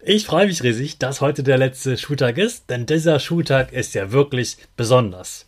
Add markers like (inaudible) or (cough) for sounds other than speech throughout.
Ich freue mich riesig, dass heute der letzte Schultag ist, denn dieser Schultag ist ja wirklich besonders.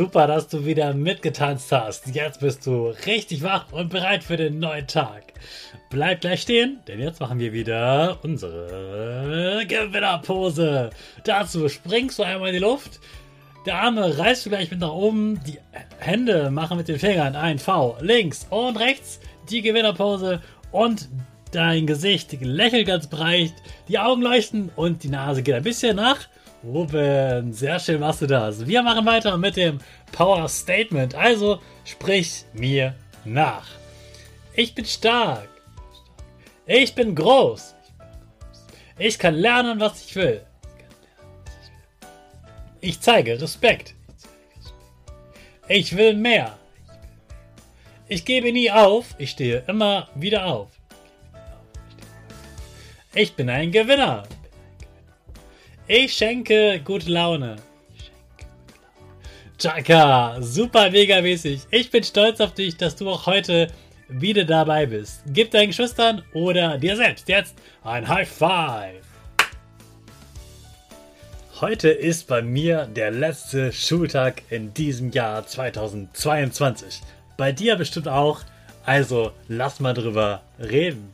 Super, dass du wieder mitgetanzt hast. Jetzt bist du richtig wach und bereit für den neuen Tag. Bleib gleich stehen, denn jetzt machen wir wieder unsere Gewinnerpose. Dazu springst du einmal in die Luft. Der Arme reißt du gleich mit nach oben. Die Hände machen mit den Fingern ein V. Links und rechts die Gewinnerpose und dein Gesicht lächelt ganz breit. Die Augen leuchten und die Nase geht ein bisschen nach Ruben, sehr schön machst du das. Wir machen weiter mit dem Power Statement. Also sprich mir nach. Ich bin stark. Ich bin groß. Ich kann lernen, was ich will. Ich zeige Respekt. Ich will mehr. Ich gebe nie auf. Ich stehe immer wieder auf. Ich bin ein Gewinner. Ich schenke gute Laune. Chaka, super mega mäßig. Ich bin stolz auf dich, dass du auch heute wieder dabei bist. Gib deinen Geschwistern oder dir selbst jetzt ein High Five. Heute ist bei mir der letzte Schultag in diesem Jahr 2022. Bei dir bestimmt auch. Also lass mal drüber reden.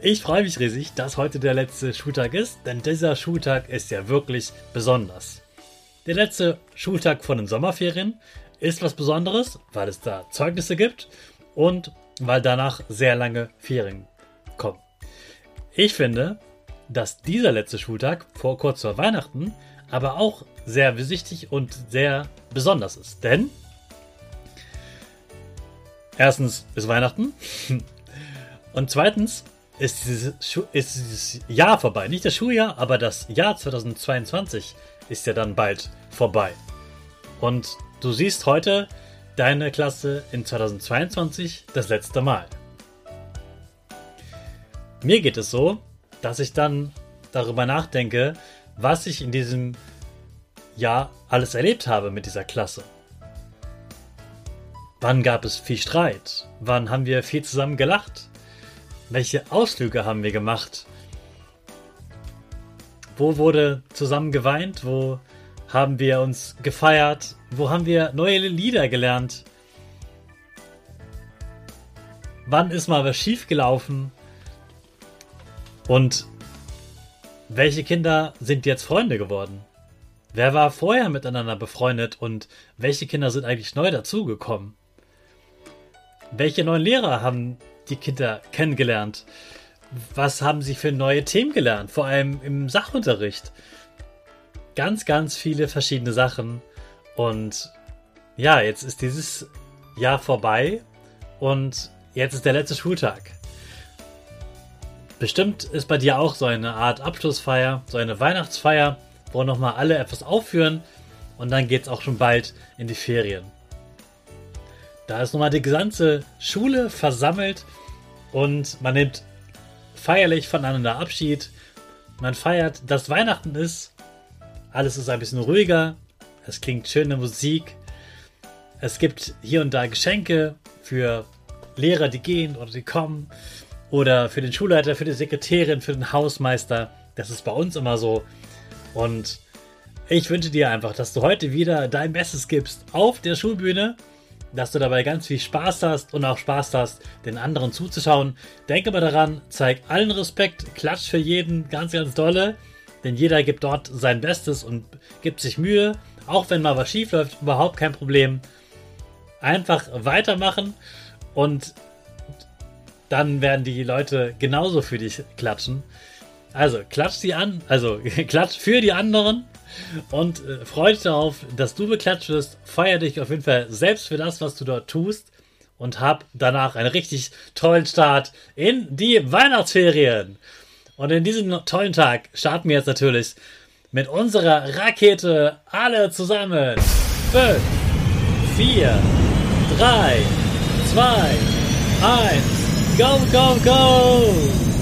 Ich freue mich riesig, dass heute der letzte Schultag ist, denn dieser Schultag ist ja wirklich besonders. Der letzte Schultag von den Sommerferien ist was Besonderes, weil es da Zeugnisse gibt und weil danach sehr lange Ferien kommen. Ich finde, dass dieser letzte Schultag vor kurz vor Weihnachten aber auch sehr wichtig und sehr besonders ist, denn erstens ist Weihnachten (laughs) und zweitens ist dieses, ist dieses Jahr vorbei. Nicht das Schuljahr, aber das Jahr 2022 ist ja dann bald vorbei. Und du siehst heute deine Klasse in 2022 das letzte Mal. Mir geht es so, dass ich dann darüber nachdenke, was ich in diesem Jahr alles erlebt habe mit dieser Klasse. Wann gab es viel Streit? Wann haben wir viel zusammen gelacht? Welche Ausflüge haben wir gemacht? Wo wurde zusammen geweint? Wo haben wir uns gefeiert? Wo haben wir neue Lieder gelernt? Wann ist mal was schiefgelaufen? Und welche Kinder sind jetzt Freunde geworden? Wer war vorher miteinander befreundet und welche Kinder sind eigentlich neu dazugekommen? Welche neuen Lehrer haben die Kinder kennengelernt? Was haben sie für neue Themen gelernt? Vor allem im Sachunterricht. Ganz, ganz viele verschiedene Sachen. Und ja, jetzt ist dieses Jahr vorbei und jetzt ist der letzte Schultag. Bestimmt ist bei dir auch so eine Art Abschlussfeier, so eine Weihnachtsfeier, wo nochmal alle etwas aufführen und dann geht es auch schon bald in die Ferien. Da ist nochmal die ganze Schule versammelt und man nimmt feierlich voneinander Abschied. Man feiert, dass Weihnachten ist Alles ist ein bisschen ruhiger. Es klingt schöne Musik. Es gibt hier und da Geschenke für Lehrer, die gehen oder die kommen. Oder für den Schulleiter, für die Sekretärin, für den Hausmeister. Das ist bei uns immer so. Und ich wünsche dir einfach, dass du heute wieder dein Bestes gibst auf der Schulbühne, dass du dabei ganz viel Spaß hast und auch Spaß hast, den anderen zuzuschauen. Denke mal daran, zeig allen Respekt, klatsch für jeden ganz, ganz dolle, denn jeder gibt dort sein Bestes und gibt sich Mühe, auch wenn mal was schief läuft, überhaupt kein Problem. Einfach weitermachen und dann werden die Leute genauso für dich klatschen. Also klatsch sie an, also (laughs) klatsch für die anderen und äh, freu dich darauf, dass du beklatscht wirst. Feier dich auf jeden Fall selbst für das, was du dort tust und hab danach einen richtig tollen Start in die Weihnachtsferien. Und in diesem tollen Tag starten wir jetzt natürlich mit unserer Rakete alle zusammen. 5, 4, 3, 2, 1, go, go, go!